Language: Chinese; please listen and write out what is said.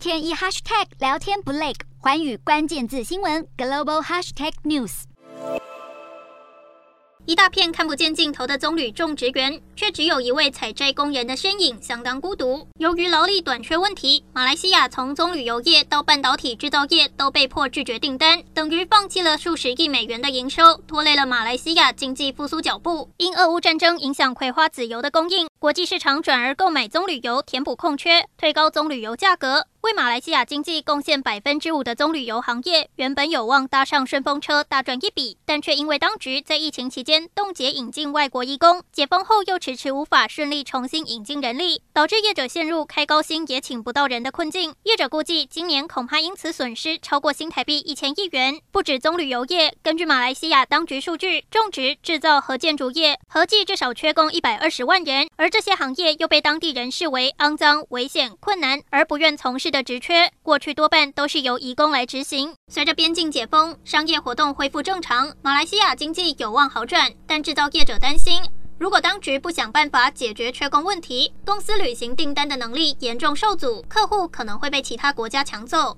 天一 hashtag 聊天不累，寰宇关键字新闻 global hashtag news。一大片看不见尽头的棕榈种植园，却只有一位采摘工人的身影，相当孤独。由于劳力短缺问题，马来西亚从棕榈油业到半导体制造业都被迫拒绝订单，等于放弃了数十亿美元的营收，拖累了马来西亚经济复苏脚步。因俄乌战争影响葵花籽油的供应，国际市场转而购买棕榈油填补空缺，推高棕榈油价格。为马来西亚经济贡献百分之五的棕榈油行业，原本有望搭上顺风车大赚一笔，但却因为当局在疫情期间冻结引进外国义工，解封后又迟迟无法顺利重新引进人力，导致业者陷入开高薪也请不到人的困境。业者估计，今年恐怕因此损失超过新台币一千亿元。不止棕榈油业，根据马来西亚当局数据，种植、制造和建筑业合计至少缺工一百二十万人，这些行业又被当地人视为肮脏、危险、困难，而不愿从事。的职缺过去多半都是由移工来执行。随着边境解封，商业活动恢复正常，马来西亚经济有望好转。但制造业者担心，如果当局不想办法解决缺工问题，公司履行订单的能力严重受阻，客户可能会被其他国家抢走。